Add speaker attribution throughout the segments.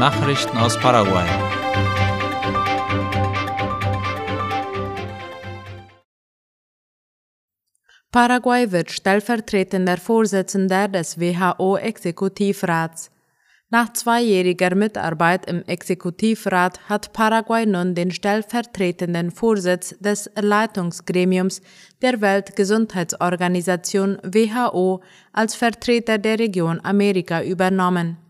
Speaker 1: Nachrichten aus Paraguay.
Speaker 2: Paraguay wird stellvertretender Vorsitzender des WHO-Exekutivrats. Nach zweijähriger Mitarbeit im Exekutivrat hat Paraguay nun den stellvertretenden Vorsitz des Leitungsgremiums der Weltgesundheitsorganisation WHO als Vertreter der Region Amerika übernommen.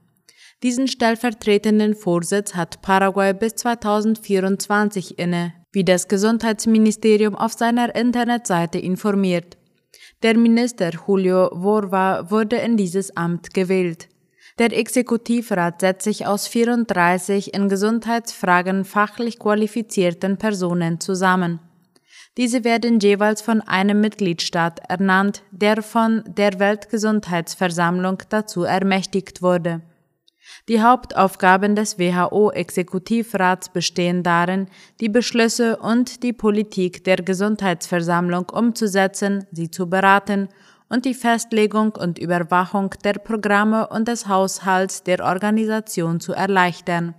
Speaker 2: Diesen stellvertretenden Vorsitz hat Paraguay bis 2024 inne, wie das Gesundheitsministerium auf seiner Internetseite informiert. Der Minister Julio Vorva wurde in dieses Amt gewählt. Der Exekutivrat setzt sich aus 34 in Gesundheitsfragen fachlich qualifizierten Personen zusammen. Diese werden jeweils von einem Mitgliedstaat ernannt, der von der Weltgesundheitsversammlung dazu ermächtigt wurde. Die Hauptaufgaben des WHO-Exekutivrats bestehen darin, die Beschlüsse und die Politik der Gesundheitsversammlung umzusetzen, sie zu beraten und die Festlegung und Überwachung der Programme und des Haushalts der Organisation zu erleichtern.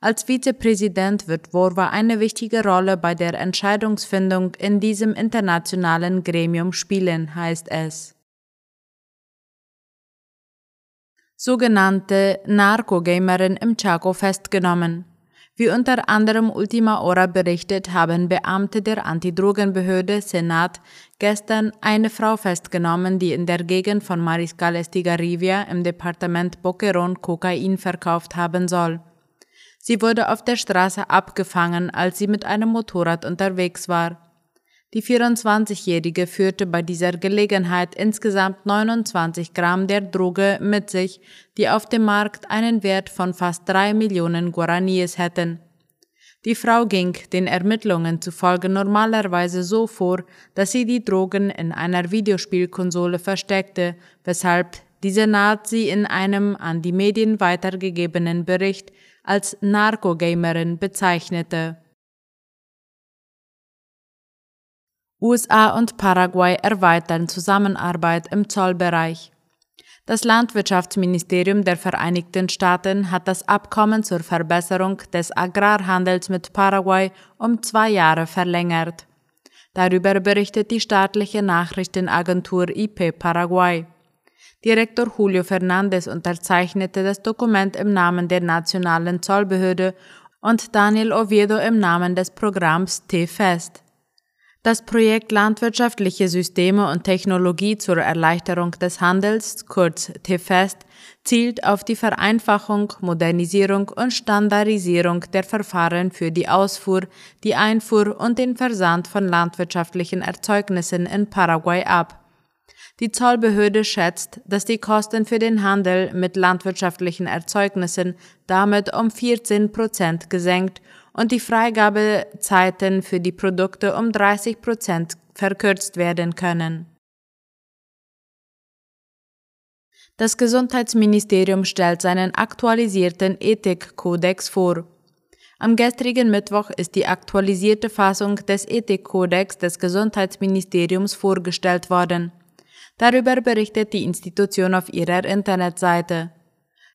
Speaker 2: Als Vizepräsident wird Vorwa eine wichtige Rolle bei der Entscheidungsfindung in diesem internationalen Gremium spielen, heißt es. Sogenannte Narkogamerin im Chaco festgenommen. Wie unter anderem Ultima Hora berichtet, haben Beamte der Antidrogenbehörde Senat gestern eine Frau festgenommen, die in der Gegend von Mariscal Estigarribia im Departement Boquerón Kokain verkauft haben soll. Sie wurde auf der Straße abgefangen, als sie mit einem Motorrad unterwegs war. Die 24-Jährige führte bei dieser Gelegenheit insgesamt 29 Gramm der Droge mit sich, die auf dem Markt einen Wert von fast drei Millionen Guaraníes hätten. Die Frau ging den Ermittlungen zufolge normalerweise so vor, dass sie die Drogen in einer Videospielkonsole versteckte, weshalb diese Nazi in einem an die Medien weitergegebenen Bericht als Narkogamerin bezeichnete. USA und Paraguay erweitern Zusammenarbeit im Zollbereich. Das Landwirtschaftsministerium der Vereinigten Staaten hat das Abkommen zur Verbesserung des Agrarhandels mit Paraguay um zwei Jahre verlängert. Darüber berichtet die staatliche Nachrichtenagentur IP Paraguay. Direktor Julio Fernandez unterzeichnete das Dokument im Namen der nationalen Zollbehörde und Daniel Oviedo im Namen des Programms T-Fest. Das Projekt Landwirtschaftliche Systeme und Technologie zur Erleichterung des Handels, kurz TFEST, zielt auf die Vereinfachung, Modernisierung und Standardisierung der Verfahren für die Ausfuhr, die Einfuhr und den Versand von landwirtschaftlichen Erzeugnissen in Paraguay ab. Die Zollbehörde schätzt, dass die Kosten für den Handel mit landwirtschaftlichen Erzeugnissen damit um 14 Prozent gesenkt und die Freigabezeiten für die Produkte um 30 Prozent verkürzt werden können. Das Gesundheitsministerium stellt seinen aktualisierten Ethikkodex vor. Am gestrigen Mittwoch ist die aktualisierte Fassung des Ethikkodex des Gesundheitsministeriums vorgestellt worden. Darüber berichtet die Institution auf ihrer Internetseite.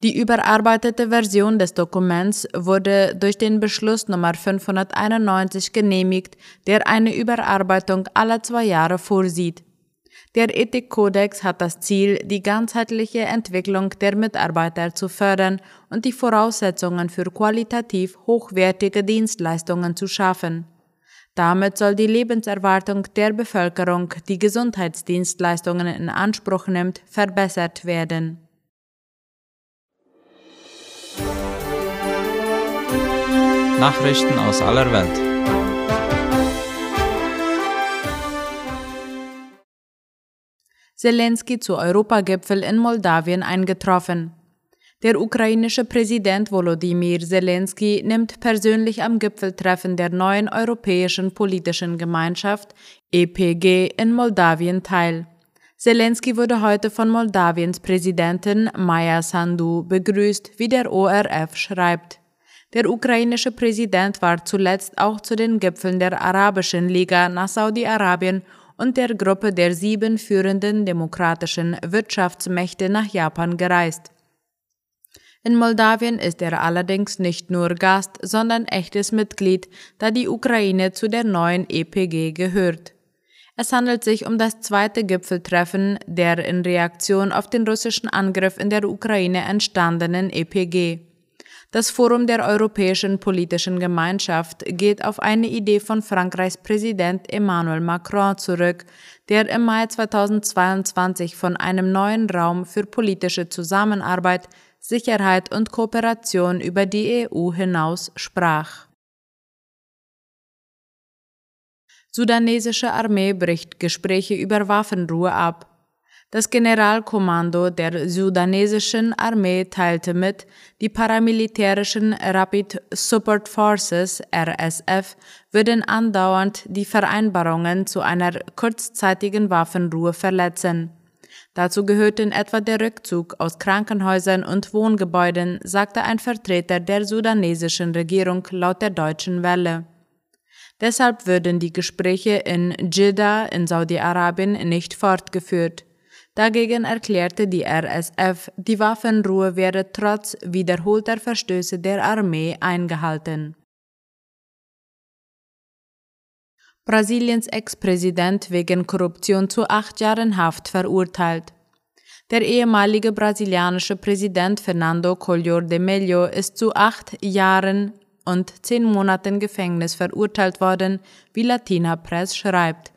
Speaker 2: Die überarbeitete Version des Dokuments wurde durch den Beschluss Nummer 591 genehmigt, der eine Überarbeitung alle zwei Jahre vorsieht. Der Ethikkodex hat das Ziel, die ganzheitliche Entwicklung der Mitarbeiter zu fördern und die Voraussetzungen für qualitativ hochwertige Dienstleistungen zu schaffen. Damit soll die Lebenserwartung der Bevölkerung, die Gesundheitsdienstleistungen in Anspruch nimmt, verbessert werden.
Speaker 1: Nachrichten aus aller Welt.
Speaker 2: Zelensky zu Europagipfel in Moldawien eingetroffen. Der ukrainische Präsident Volodymyr Zelensky nimmt persönlich am Gipfeltreffen der neuen Europäischen Politischen Gemeinschaft EPG in Moldawien teil. Zelensky wurde heute von Moldawiens Präsidentin Maya Sandu begrüßt, wie der ORF schreibt. Der ukrainische Präsident war zuletzt auch zu den Gipfeln der Arabischen Liga nach Saudi-Arabien und der Gruppe der sieben führenden demokratischen Wirtschaftsmächte nach Japan gereist. In Moldawien ist er allerdings nicht nur Gast, sondern echtes Mitglied, da die Ukraine zu der neuen EPG gehört. Es handelt sich um das zweite Gipfeltreffen der in Reaktion auf den russischen Angriff in der Ukraine entstandenen EPG. Das Forum der Europäischen Politischen Gemeinschaft geht auf eine Idee von Frankreichs Präsident Emmanuel Macron zurück, der im Mai 2022 von einem neuen Raum für politische Zusammenarbeit, Sicherheit und Kooperation über die EU hinaus sprach. Sudanesische Armee bricht Gespräche über Waffenruhe ab. Das Generalkommando der sudanesischen Armee teilte mit, die paramilitärischen Rapid Support Forces RSF würden andauernd die Vereinbarungen zu einer kurzzeitigen Waffenruhe verletzen. Dazu gehörten etwa der Rückzug aus Krankenhäusern und Wohngebäuden, sagte ein Vertreter der sudanesischen Regierung laut der deutschen Welle. Deshalb würden die Gespräche in Jeddah in Saudi-Arabien nicht fortgeführt. Dagegen erklärte die RSF, die Waffenruhe werde trotz wiederholter Verstöße der Armee eingehalten. Brasiliens Ex-Präsident wegen Korruption zu acht Jahren Haft verurteilt. Der ehemalige brasilianische Präsident Fernando Collor de Mello ist zu acht Jahren und zehn Monaten Gefängnis verurteilt worden, wie Latina Press schreibt.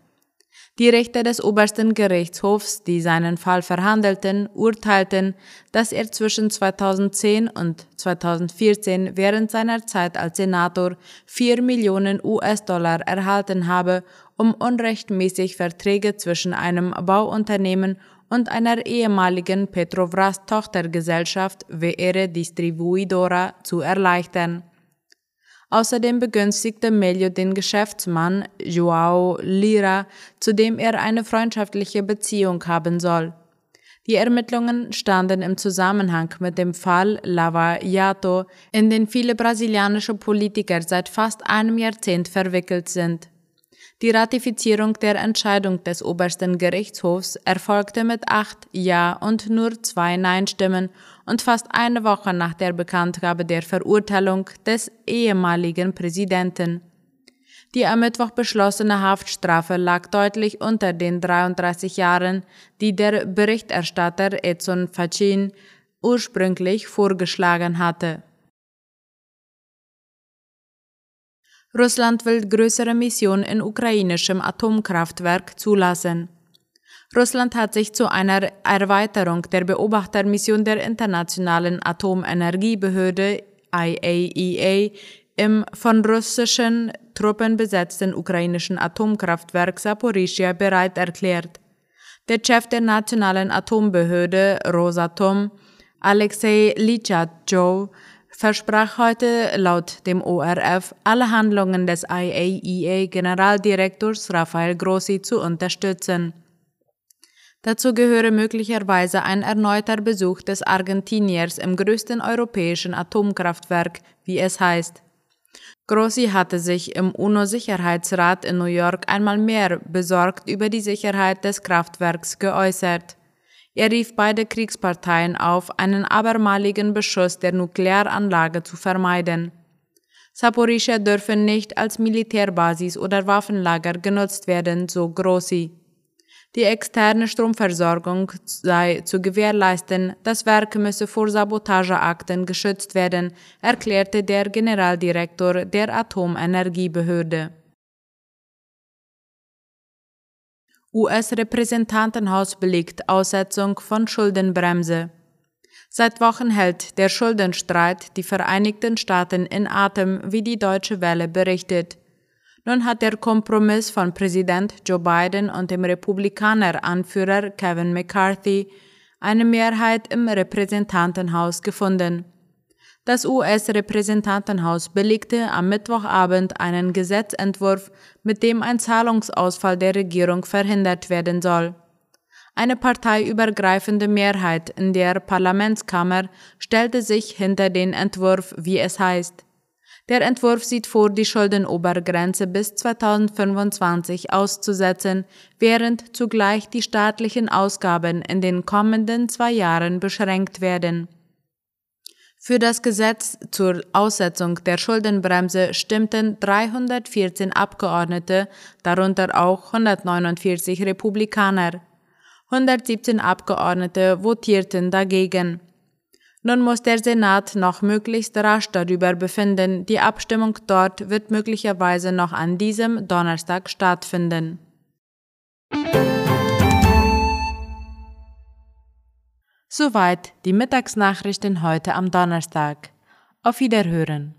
Speaker 2: Die Richter des obersten Gerichtshofs, die seinen Fall verhandelten, urteilten, dass er zwischen 2010 und 2014 während seiner Zeit als Senator 4 Millionen US-Dollar erhalten habe, um unrechtmäßig Verträge zwischen einem Bauunternehmen und einer ehemaligen Petrovras-Tochtergesellschaft VR Distribuidora zu erleichtern. Außerdem begünstigte Melio den Geschäftsmann Joao Lira, zu dem er eine freundschaftliche Beziehung haben soll. Die Ermittlungen standen im Zusammenhang mit dem Fall Lava Jato, in den viele brasilianische Politiker seit fast einem Jahrzehnt verwickelt sind. Die Ratifizierung der Entscheidung des obersten Gerichtshofs erfolgte mit acht Ja und nur zwei Nein-Stimmen und fast eine Woche nach der Bekanntgabe der Verurteilung des ehemaligen Präsidenten. Die am Mittwoch beschlossene Haftstrafe lag deutlich unter den 33 Jahren, die der Berichterstatter Edson Fachin ursprünglich vorgeschlagen hatte. Russland will größere Mission in ukrainischem Atomkraftwerk zulassen. Russland hat sich zu einer Erweiterung der Beobachtermission der Internationalen Atomenergiebehörde IAEA e im von russischen Truppen besetzten ukrainischen Atomkraftwerk Saporischia bereit erklärt. Der Chef der nationalen Atombehörde Rosatom, Alexei Litschatjow, versprach heute laut dem ORF, alle Handlungen des IAEA-Generaldirektors Rafael Grossi zu unterstützen. Dazu gehöre möglicherweise ein erneuter Besuch des Argentiniers im größten europäischen Atomkraftwerk, wie es heißt. Grossi hatte sich im UNO-Sicherheitsrat in New York einmal mehr besorgt über die Sicherheit des Kraftwerks geäußert. Er rief beide Kriegsparteien auf, einen abermaligen Beschuss der Nuklearanlage zu vermeiden. Saporischa dürfe nicht als Militärbasis oder Waffenlager genutzt werden, so Grossi. Die externe Stromversorgung sei zu gewährleisten, das Werk müsse vor Sabotageakten geschützt werden, erklärte der Generaldirektor der Atomenergiebehörde. US-Repräsentantenhaus belegt Aussetzung von Schuldenbremse. Seit Wochen hält der Schuldenstreit die Vereinigten Staaten in Atem, wie die Deutsche Welle berichtet. Nun hat der Kompromiss von Präsident Joe Biden und dem Republikaner-Anführer Kevin McCarthy eine Mehrheit im Repräsentantenhaus gefunden. Das US-Repräsentantenhaus belegte am Mittwochabend einen Gesetzentwurf, mit dem ein Zahlungsausfall der Regierung verhindert werden soll. Eine parteiübergreifende Mehrheit in der Parlamentskammer stellte sich hinter den Entwurf, wie es heißt. Der Entwurf sieht vor, die Schuldenobergrenze bis 2025 auszusetzen, während zugleich die staatlichen Ausgaben in den kommenden zwei Jahren beschränkt werden. Für das Gesetz zur Aussetzung der Schuldenbremse stimmten 314 Abgeordnete, darunter auch 149 Republikaner. 117 Abgeordnete votierten dagegen. Nun muss der Senat noch möglichst rasch darüber befinden. Die Abstimmung dort wird möglicherweise noch an diesem Donnerstag stattfinden. Soweit die Mittagsnachrichten heute am Donnerstag. Auf Wiederhören.